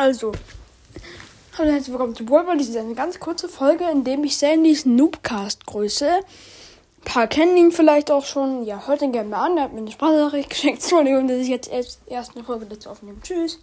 Also, hallo und herzlich willkommen zu Brawl Dies ist eine ganz kurze Folge, in dem ich Sandys Noobcast grüße. Ein paar kennen ihn vielleicht auch schon. Ja, hört ihn gerne mal an. Er hat mir eine Sprachnachricht geschenkt. Entschuldigung, dass ich jetzt erst, erst eine Folge dazu aufnehme. Tschüss.